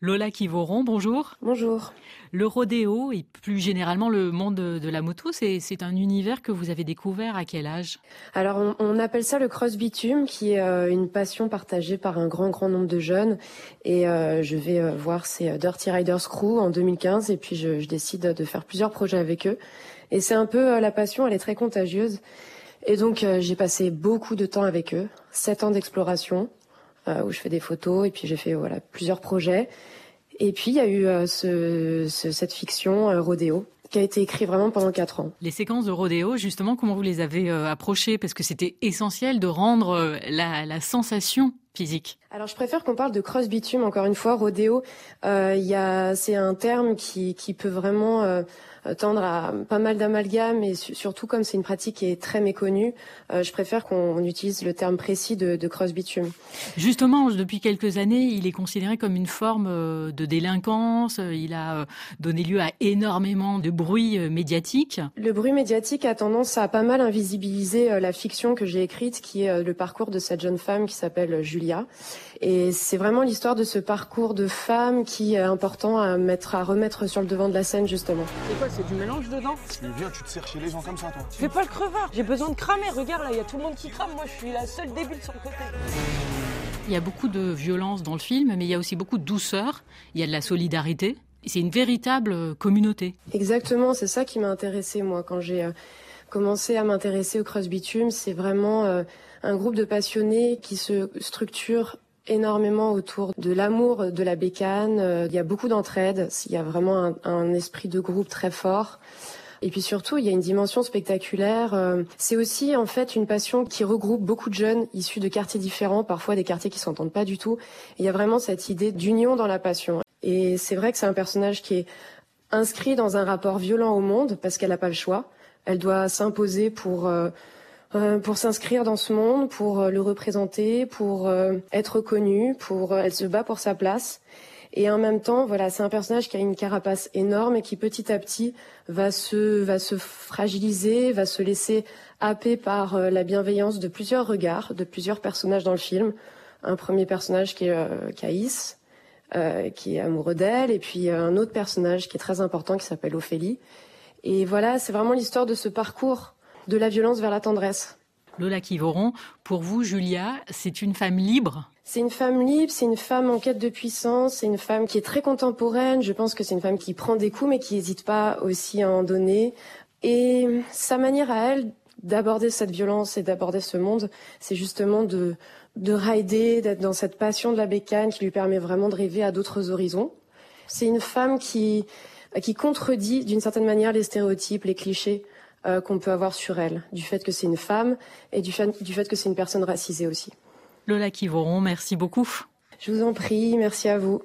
Lola Kivoron, bonjour. Bonjour. Le rodéo et plus généralement le monde de la moto, c'est un univers que vous avez découvert à quel âge? Alors on, appelle ça le cross bitume, qui est euh, une passion partagée par un grand grand nombre de jeunes. Et euh, je vais euh, voir ces Dirty Riders Crew en 2015 et puis je, je décide de faire plusieurs projets avec eux. Et c'est un peu la passion, elle est très contagieuse. Et donc j'ai passé beaucoup de temps avec eux, sept ans d'exploration euh, où je fais des photos et puis j'ai fait voilà plusieurs projets. Et puis il y a eu euh, ce, cette fiction euh, Rodéo qui a été écrit vraiment pendant quatre ans. Les séquences de rodéo, justement, comment vous les avez approchées? Parce que c'était essentiel de rendre la, sensation physique. Alors je préfère qu'on parle de cross bitume. Encore une fois, rodéo, euh, y a, c'est un terme qui, qui peut vraiment euh, tendre à pas mal d'amalgames et surtout comme c'est une pratique qui est très méconnue, euh, je préfère qu'on utilise le terme précis de, de cross bitume. Justement, depuis quelques années, il est considéré comme une forme euh, de délinquance. Il a donné lieu à énormément de bruit médiatique. Le bruit médiatique a tendance à pas mal invisibiliser la fiction que j'ai écrite, qui est le parcours de cette jeune femme qui s'appelle Julia. Et c'est vraiment l'histoire de ce parcours de femme qui est important à mettre, à remettre sur le devant de la scène justement c'est du mélange dedans Mais viens, tu te sers chez les gens comme ça, toi. Fais pas le crevard, j'ai besoin de cramer. Regarde là, il y a tout le monde qui crame. Moi, je suis la seule débile sur le côté. Il y a beaucoup de violence dans le film, mais il y a aussi beaucoup de douceur. Il y a de la solidarité. C'est une véritable communauté. Exactement, c'est ça qui m'a intéressé moi quand j'ai euh, commencé à m'intéresser au cross bitume. C'est vraiment euh, un groupe de passionnés qui se structure énormément autour de l'amour de la bécane. Euh, il y a beaucoup d'entraide. Il y a vraiment un, esprit de groupe très fort. Et puis surtout, il y a une dimension spectaculaire. Euh, c'est aussi en fait une passion qui regroupe beaucoup de jeunes issus de quartiers différents, parfois des quartiers qui s'entendent pas du tout. il y a vraiment cette idée d'union dans la passion. Et c'est vrai que c'est un personnage qui est inscrit dans un rapport violent au monde parce qu'elle n'a pas le choix. Elle doit s'imposer pour euh, euh, pour s'inscrire dans ce monde, pour euh, le représenter, pour euh, être connue, pour elle se bat pour sa place. Et en même temps, voilà, c'est un personnage qui a une carapace énorme et qui petit à petit va se va se fragiliser, va se laisser happer par la bienveillance de plusieurs regards, de plusieurs personnages dans le film. Un premier personnage qui est euh, Caïs, qui est amoureux d'elle, et puis un autre personnage qui est très important qui s'appelle Ophélie. Et voilà, c'est vraiment l'histoire de ce parcours de la violence vers la tendresse. Lola Kivoron, pour vous, Julia, c'est une femme libre? C'est une femme libre, c'est une femme en quête de puissance, c'est une femme qui est très contemporaine. Je pense que c'est une femme qui prend des coups, mais qui n'hésite pas aussi à en donner. Et sa manière à elle d'aborder cette violence et d'aborder ce monde, c'est justement de, de rider, d'être dans cette passion de la bécane qui lui permet vraiment de rêver à d'autres horizons. C'est une femme qui, qui contredit d'une certaine manière les stéréotypes, les clichés. Euh, qu'on peut avoir sur elle, du fait que c'est une femme et du fait, du fait que c'est une personne racisée aussi. Lola Kivoron, merci beaucoup. Je vous en prie, merci à vous.